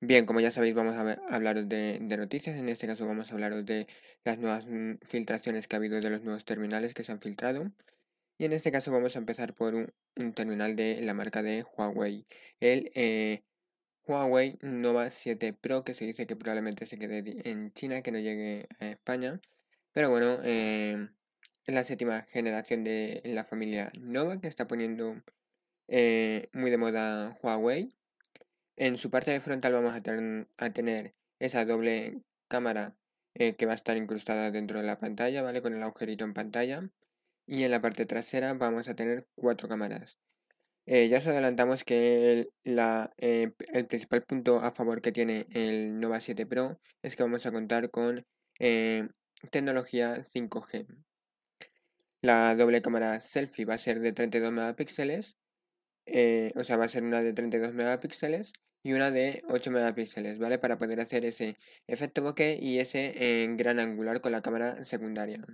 Bien, como ya sabéis, vamos a hablaros de, noticias. En este caso vamos a hablaros de las nuevas mm, filtraciones que ha habido de los nuevos terminales que se han filtrado. Y en este caso vamos a empezar por un, terminal de la marca de Huawei. El eh, Huawei Nova 7 Pro, que se dice que probablemente se quede en China, que no llegue a España. Pero bueno, eh, es la séptima generación de la familia Nova que está poniendo eh, muy de moda Huawei. En su parte frontal vamos a, ten- a tener esa doble cámara eh, que va a estar incrustada dentro de la pantalla, ¿vale? Con el agujerito en pantalla. Y en la parte trasera vamos a tener cuatro cámaras. Eh, ya os adelantamos que el, eh, el principal punto a favor que tiene el Nova 7 Pro es que vamos a contar con tecnología 5G. La doble cámara selfie va a ser de 32 megapíxeles, o sea, va a ser una de 32 megapíxeles y una de 8 megapíxeles, ¿vale? Para poder hacer ese efecto bokeh y ese eh, gran angular con la cámara secundaria.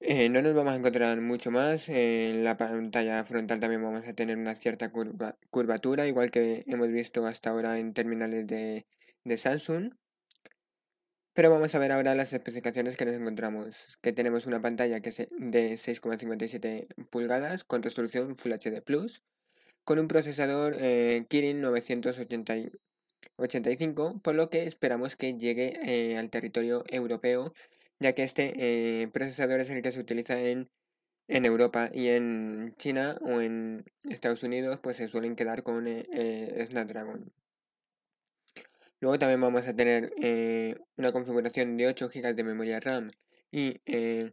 Eh, no nos vamos a encontrar mucho más. en la pantalla frontal también vamos a tener una cierta curva- curvatura, igual que hemos visto hasta ahora en terminales de, de Samsung. Pero vamos a ver ahora las especificaciones que nos encontramos. Que tenemos una pantalla que es de 6,57 pulgadas con resolución Full HD Plus, con un procesador eh, Kirin 985, por lo que esperamos que llegue eh, al territorio europeo, ya que este eh, procesador es el que se utiliza en, en Europa y en China o en Estados Unidos, pues se suelen quedar con eh, Snapdragon. Luego también vamos a tener una configuración de 8 GB de memoria RAM y eh,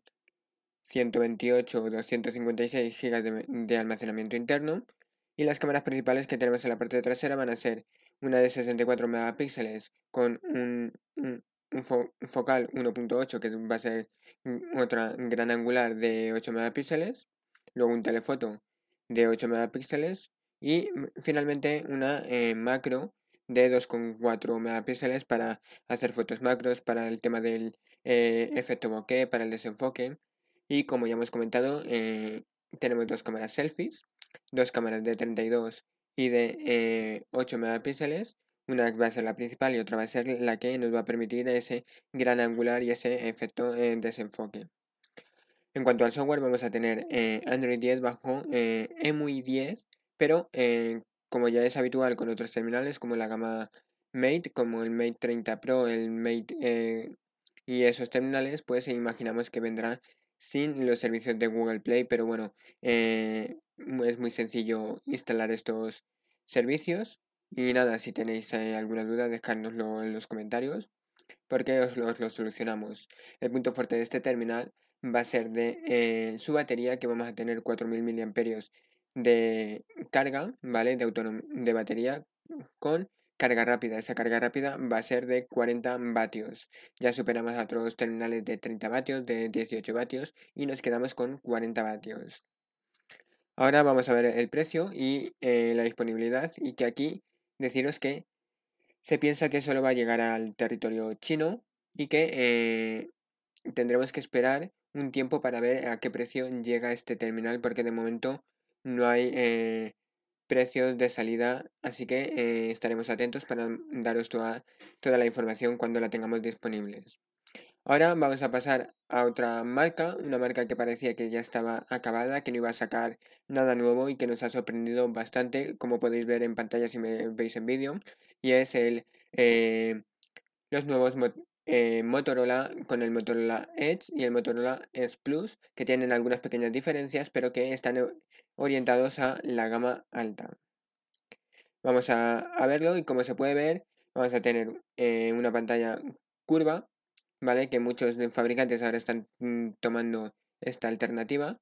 128 o 256 GB de, de almacenamiento interno. Y las cámaras principales que tenemos en la parte trasera van a ser una de 64 megapíxeles con un, un, un fo- un focal 1.8 que va a ser otra gran angular de 8 megapíxeles. Luego un telefoto de 8 megapíxeles. Y mm, finalmente una eh, macro de 2,4 megapíxeles para hacer fotos macros, para el tema del eh, efecto bokeh, para el desenfoque. Y como ya hemos comentado, eh, tenemos dos cámaras selfies, dos cámaras de 32 y de eh, 8 megapíxeles. Una va a ser la principal y otra va a ser la que nos va a permitir ese gran angular y ese efecto eh, desenfoque. En cuanto al software, vamos a tener eh, Android 10 bajo eh, EMUI 10, pero eh, como ya es habitual con otros terminales como la gama Mate, como el Mate 30 Pro, el Mate eh, y esos terminales, pues imaginamos que vendrá sin los servicios de Google Play, pero bueno, eh, es muy sencillo instalar estos servicios. Y nada, si tenéis eh, alguna duda, dejárnoslo en los comentarios, porque os lo, os lo solucionamos. El punto fuerte de este terminal va a ser de eh, su batería, que vamos a tener 4000 mAh de carga, ¿vale? De, de batería con carga rápida. Esa carga rápida va a ser de 40 vatios. Ya superamos a otros terminales de 30 vatios, de 18 vatios y nos quedamos con 40 vatios. Ahora vamos a ver el precio y eh, la disponibilidad y que aquí deciros que se piensa que solo va a llegar al territorio chino y que eh, tendremos que esperar un tiempo para ver a qué precio llega este terminal porque de momento no hay eh, precios de salida así que estaremos atentos para daros toda, toda la información cuando la tengamos disponibles. Ahora vamos a pasar a otra marca, una marca que parecía que ya estaba acabada, que no iba a sacar nada nuevo y que nos ha sorprendido bastante, como podéis ver en pantalla si me veis en vídeo, y es el eh, los nuevos eh, Motorola con el Motorola Edge y el Motorola Edge Plus, que tienen algunas pequeñas diferencias, pero que están orientados a la gama alta. Vamos a, a verlo y como se puede ver, vamos a tener eh, una pantalla curva, ¿vale? Que muchos fabricantes ahora están mm, tomando esta alternativa.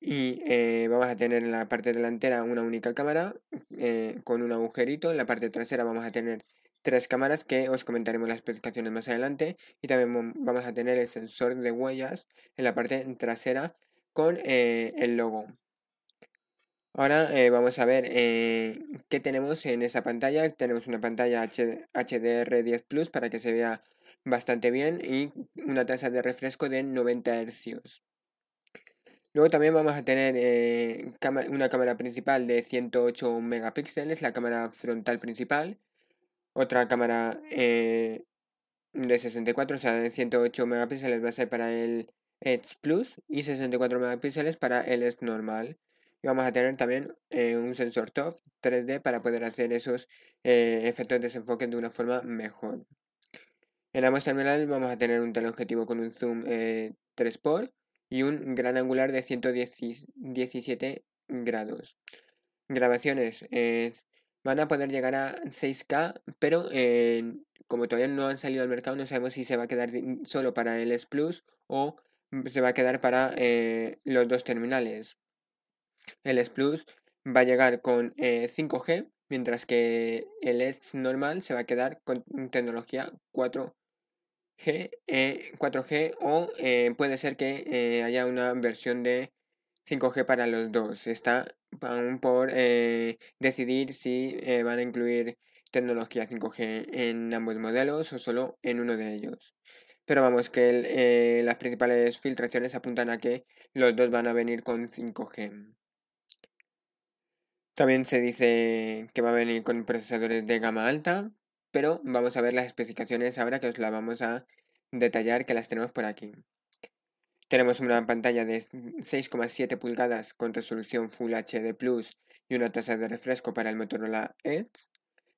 Y eh, vamos a tener en la parte delantera una única cámara eh, con un agujerito. En la parte trasera vamos a tener tres cámaras que os comentaremos las especificaciones más adelante. Y también vam- vamos a tener el sensor de huellas en la parte trasera con eh, el logo. Ahora vamos a ver qué tenemos en esa pantalla. Tenemos una pantalla H- HDR10 Plus para que se vea bastante bien y una tasa de refresco de 90 Hz. Luego también vamos a tener eh, una cámara principal de 108 megapíxeles, la cámara frontal principal, Otra cámara eh, de 64, o sea, de 108 megapíxeles va a ser para el Edge Plus y 64 megapíxeles para el Edge normal. Y vamos a tener también eh, un sensor TOF 3D para poder hacer esos efectos de desenfoque de una forma mejor. En ambos terminales vamos a tener un teleobjetivo con un zoom 3x y un gran angular de 117 grados. Grabaciones. van a poder llegar a 6K, pero como todavía no han salido al mercado, no sabemos si se va a quedar solo para el S Plus o se va a quedar para eh, los dos terminales. El S Plus va a llegar con 5G, eh, mientras que el S normal se va a quedar con tecnología 4G, 4G eh, o puede ser que haya una versión de 5G para los dos. Está aún por decidir si van a incluir tecnología 5G en ambos modelos o solo en uno de ellos. Pero vamos, que eh, las principales filtraciones apuntan a que los dos van a venir con 5G. También se dice que va a venir con procesadores de gama alta, pero vamos a ver las especificaciones ahora que os las vamos a detallar que las tenemos por aquí. Tenemos una pantalla de 6,7 pulgadas con resolución Full HD Plus y una tasa de refresco para el Motorola Edge.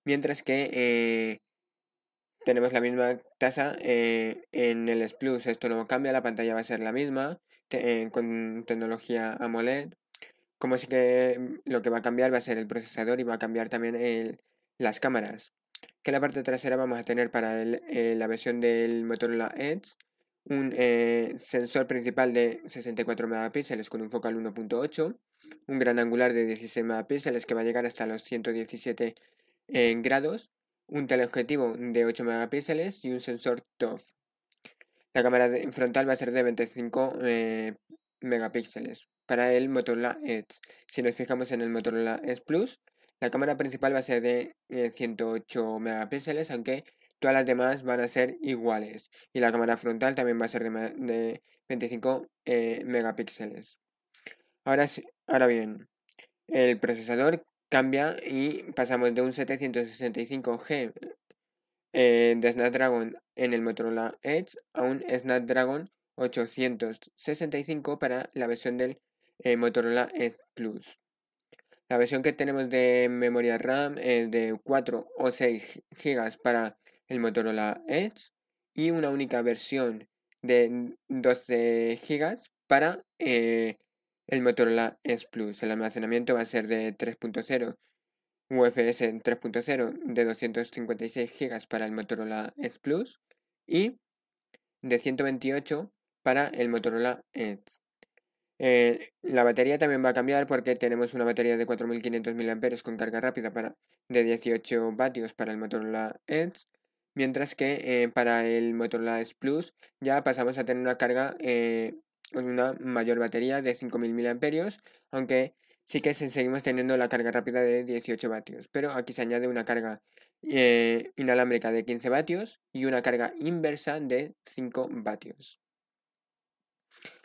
Mientras que eh, tenemos la misma tasa eh, en el S Plus. Esto no cambia, la pantalla va a ser la misma eh, con tecnología AMOLED. Como sí que mm, lo que va a cambiar va a ser el procesador y va a cambiar también las cámaras. Que en la parte trasera vamos a tener para la versión del Motorola Edge un sensor principal de 64 megapíxeles con un focal 1.8, un gran angular de 16 megapíxeles que va a llegar hasta los 117 en grados, un teleobjetivo de 8 megapíxeles y un sensor TOF. La cámara frontal va a ser de 25 eh, megapíxeles para el Motorola Edge. Si nos fijamos en el Motorola Edge Plus, la cámara principal va a ser de 108 eh, megapíxeles, aunque todas las demás van a ser iguales. Y la cámara frontal también va a ser de, 25 eh, megapíxeles. Ahora, ahora bien, el procesador cambia y pasamos de un 765G eh, de Snapdragon en el Motorola Edge a un Snapdragon 865 para la versión del Motorola Edge Plus. La versión que tenemos de memoria RAM es de 4 o 6 GB para el Motorola Edge y una única versión de 12 GB para eh, el Motorola S Plus. El almacenamiento va a ser de 3.0 UFS 3.0 de 256 GB para el Motorola S Plus y de 128 para el Motorola Edge. Eh, la batería también va a cambiar porque tenemos una batería de 4500 mAh con carga rápida para, de 18 vatios para el Motorola Edge, mientras que eh, para el Motorola Edge Plus ya pasamos a tener una carga eh, una mayor batería de 5000 mAh, aunque sí que seguimos teniendo la carga rápida de 18 vatios, pero aquí se añade una carga eh, inalámbrica de 15 vatios y una carga inversa de 5 vatios.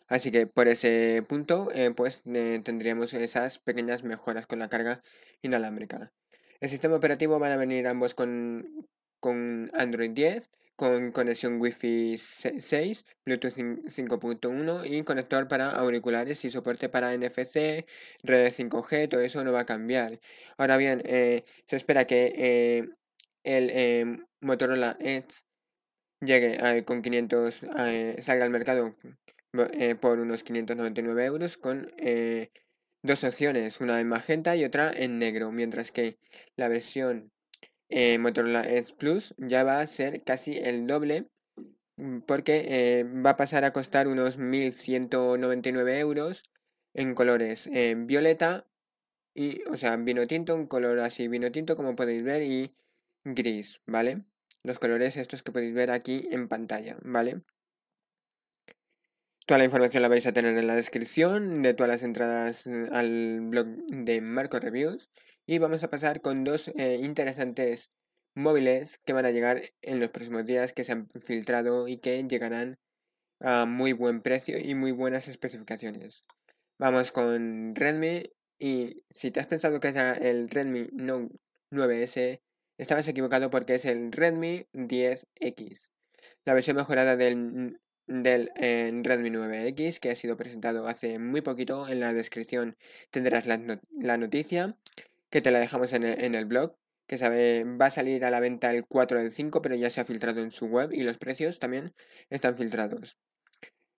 Así que por ese punto, eh, pues eh, tendríamos esas pequeñas mejoras con la carga inalámbrica. El sistema operativo van a venir ambos con, con Android 10 con conexión Wi-Fi 6, Bluetooth 5.1 y conector para auriculares y soporte para NFC, red 5G, todo eso no va a cambiar. Ahora bien, eh, se espera que el Motorola Edge llegue con 500, salga al mercado por unos 599 euros con dos opciones, una en magenta y otra en negro, mientras que la versión eh, Motorola Edge Plus ya va a ser casi el doble mm, porque eh, va a pasar a costar unos 1.199 euros en colores eh, violeta y, o sea, vino tinto, un color así vino tinto como podéis ver y gris, ¿vale? Los colores estos que podéis ver aquí en pantalla, ¿vale? Toda la información la vais a tener en la descripción de todas las entradas al blog de Marco Reviews. Y vamos a pasar con dos eh, interesantes móviles que van a llegar en los próximos días, que se han filtrado y que llegarán a muy buen precio y muy buenas especificaciones. Vamos con Redmi y si te has pensado que es el Redmi Note 9S, estabas equivocado porque es el Redmi 10X, la versión mejorada del, del Redmi 9X que ha sido presentado hace muy poquito. En la descripción tendrás la, noticia que te la dejamos en el, en el blog que sabe, va a salir a la venta el 4 del 5, pero ya se ha filtrado en su web y los precios también están filtrados.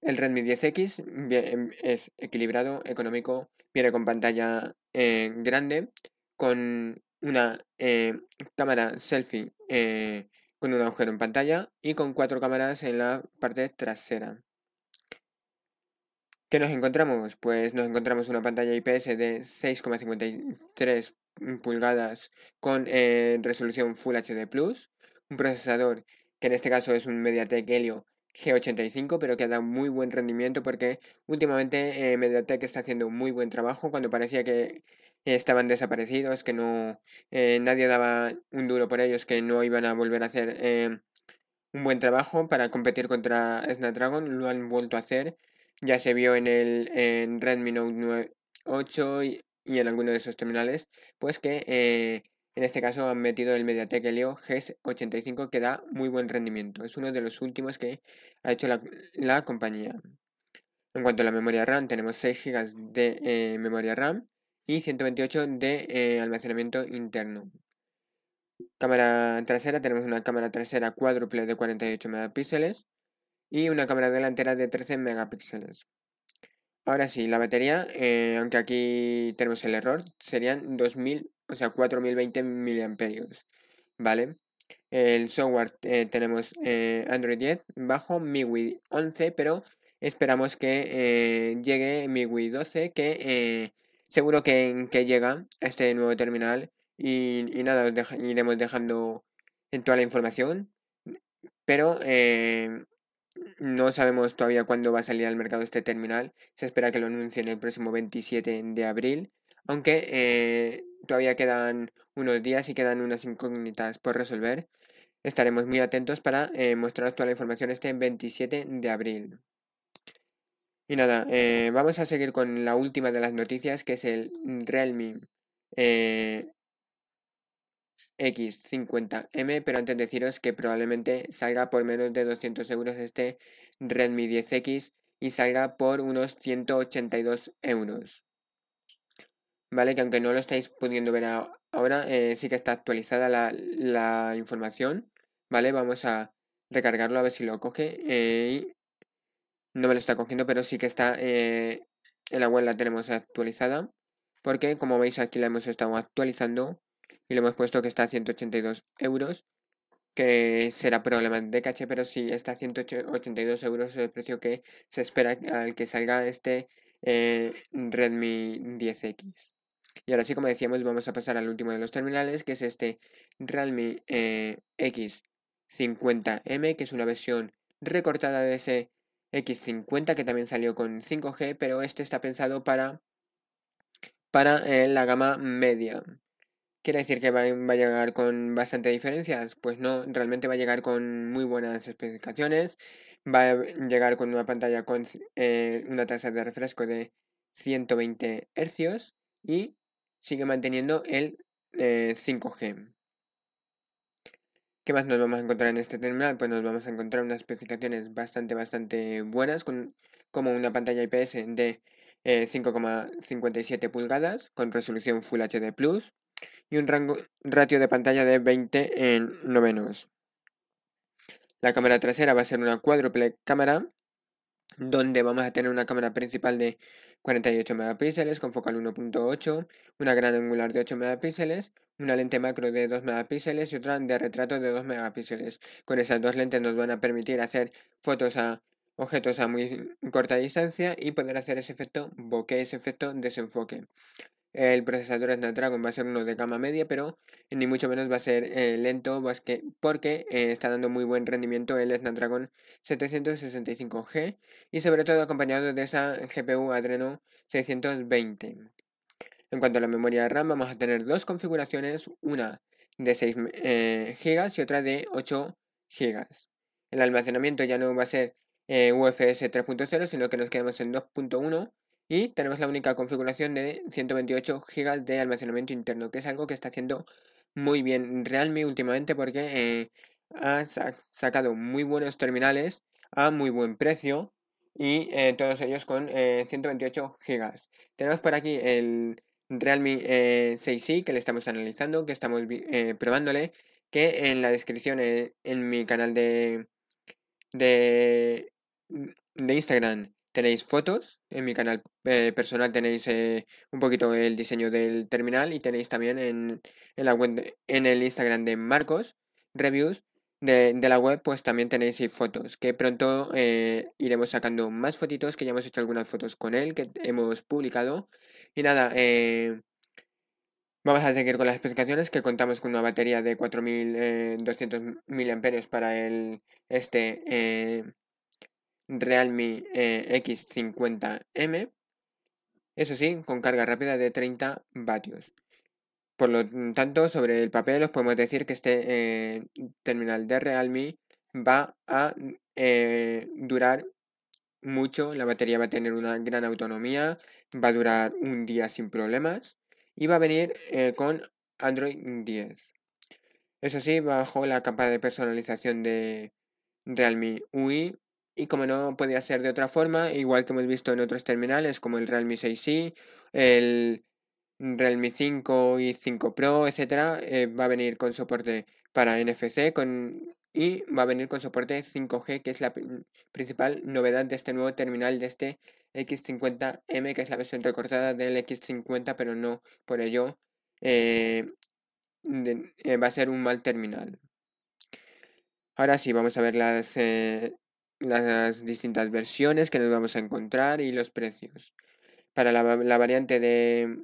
El Redmi 10X em, es equilibrado, económico, viene con pantalla eh, grande, con una eh, cámara selfie eh, con un agujero en pantalla y con cuatro cámaras en la parte trasera. ¿Qué nos encontramos? Pues nos encontramos una pantalla IPS de 6,53 pulgadas con eh, resolución Full HD Plus, un procesador que en este caso es un MediaTek Helio G85, pero que da muy buen rendimiento porque últimamente eh, MediaTek está haciendo muy buen trabajo cuando parecía que estaban desaparecidos, que no eh, nadie daba un duro por ellos, que no iban a volver a hacer un buen trabajo para competir contra Snapdragon, lo han vuelto a hacer. Ya se vio en el en Redmi Note 9, 8 y, en alguno de esos terminales, pues que eh, en este caso han metido el MediaTek Helio G85 que da muy buen rendimiento. Es uno de los últimos que ha hecho la, compañía. En cuanto a la memoria RAM, tenemos 6 GB de eh, memoria RAM y 128 de eh, almacenamiento interno. Cámara trasera, tenemos una cámara trasera cuádruple de 48 megapíxeles y una cámara delantera de 13 megapíxeles. Ahora sí, la batería, eh, aunque aquí tenemos el error, serían 2000, o sea, 4020 miliamperios, ¿vale? El software eh, tenemos Android 10 bajo MIUI 11, pero esperamos que llegue MIUI 12, que seguro que, que, llega este nuevo terminal y, nada, os iremos dejando toda la información, pero no sabemos todavía cuándo va a salir al mercado este terminal. Se espera que lo anuncien el próximo 27 de abril. Aunque eh, todavía quedan unos días y quedan unas incógnitas por resolver. Estaremos muy atentos para eh, mostrar toda la información este 27 de abril. Y nada, eh, vamos a seguir con la última de las noticias, que es el Realme X50M, pero antes deciros que probablemente salga por menos de 200 euros este Redmi 10X y salga por unos 182 euros. Vale, que aunque no lo estáis pudiendo ver ahora, eh, sí que está actualizada la, información. Vale, vamos a recargarlo a ver si lo coge. Eh, no me lo está cogiendo, pero sí que está eh, en la web la tenemos actualizada. Porque como veis aquí la hemos estado actualizando y le hemos puesto que está a 182 euros, que será problema de caché, pero sí está a 182 euros el precio que se espera al que salga este eh, Redmi 10X. Y ahora sí, como decíamos, vamos a pasar al último de los terminales, que es este Realme eh, X50M, que es una versión recortada de ese X50 que también salió con 5G, pero este está pensado para, para eh, la gama media. ¿Quiere decir que va, a llegar con bastante diferencias? Pues no, realmente va a llegar con muy buenas especificaciones, va a llegar con una pantalla con eh, una tasa de refresco de 120 Hz y sigue manteniendo el 5G. ¿Qué más nos vamos a encontrar en este terminal? Pues nos vamos a encontrar unas especificaciones bastante, bastante buenas, con, como una pantalla IPS de 5,57 eh, pulgadas con resolución Full HD Plus y un rango, ratio de pantalla de 20 en novenos. La cámara trasera va a ser una cuádruple cámara donde vamos a tener una cámara principal de 48 megapíxeles con focal 1.8, una gran angular de 8 megapíxeles, una lente macro de 2 megapíxeles y otra de retrato de 2 megapíxeles. Con esas dos lentes nos van a permitir hacer fotos a objetos a muy corta distancia y poder hacer ese efecto bokeh, ese efecto desenfoque. El procesador Snapdragon va a ser uno de gama media, pero ni mucho menos va a ser eh, lento porque eh, está dando muy buen rendimiento el Snapdragon 765G y sobre todo acompañado de esa GPU Adreno 620. En cuanto a la memoria RAM, vamos a tener dos configuraciones, una de 6 eh, GB y otra de 8 GB. El almacenamiento ya no va a ser UFS 3.0, sino que nos quedamos en 2.1 y tenemos la única configuración de 128 GB de almacenamiento interno, que es algo que está haciendo muy bien Realme últimamente porque eh, ha sacado muy buenos terminales a muy buen precio y eh, todos ellos con 128 GB. Tenemos por aquí el Realme 6i que le estamos analizando, que estamos probándole, que en la descripción en mi canal de, de, de Instagram tenéis fotos, en mi canal eh, personal tenéis eh, un poquito el diseño del terminal y tenéis también en, en, la web, en el Instagram de Marcos reviews de, de la web pues también tenéis fotos que pronto eh, iremos sacando más fotitos que ya hemos hecho algunas fotos con él que hemos publicado. Y nada vamos a seguir con las especificaciones que contamos con una batería de 4200 mAh para el este Realme eh, X50M. Eso sí, con carga rápida de 30 vatios. Por lo tanto, sobre el papel os podemos decir que este eh, terminal de Realme va a eh, durar mucho, la batería va a tener una gran autonomía, va a durar un día sin problemas y va a venir con Android 10. Eso sí, bajo la capa de personalización de Realme UI y como no podía ser de otra forma, igual que hemos visto en otros terminales como el Realme 6i, el Realme 5 y 5 Pro, etcétera, eh, va a venir con soporte para NFC con, y va a venir con soporte 5G, que es la principal novedad de este nuevo terminal de este X50M, que es la versión recortada del X50, pero no por ello eh, eh, va a ser un mal terminal. Ahora sí, vamos a ver las las distintas versiones que nos vamos a encontrar y los precios. Para la, variante de,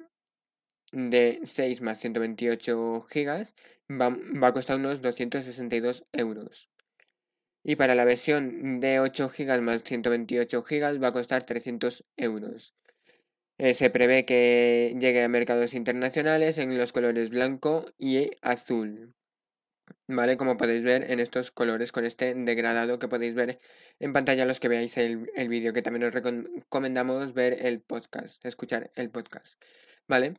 de 6 más 128 gigas va, a costar unos 262 euros. Y para la versión de 8 gigas más 128 gigas va a costar 300 euros. Eh, se prevé que llegue a mercados internacionales en los colores blanco y azul. ¿Vale? Como podéis ver en estos colores con este degradado que podéis ver en pantalla los que veáis el, el vídeo, que también os recomendamos ver el podcast, escuchar el podcast, ¿vale?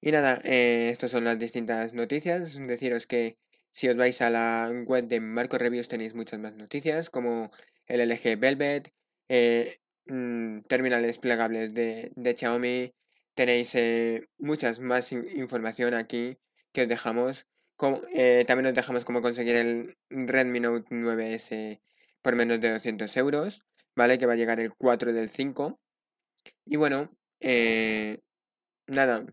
Y nada, eh, estas son las distintas noticias. Deciros que si os vais a la web de Marco Reviews tenéis muchas más noticias, como el LG Velvet, eh, mm, terminales plegables de, de Xiaomi, tenéis eh, muchas más información aquí que os dejamos eh, también nos dejamos cómo conseguir el Redmi Note 9S por menos de 200 euros, ¿vale? Que va a llegar el 4 del 5. Y bueno, eh, nada,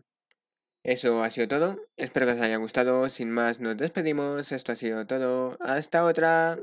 eso ha sido todo. Espero que os haya gustado. Sin más, nos despedimos. Esto ha sido todo. Hasta otra.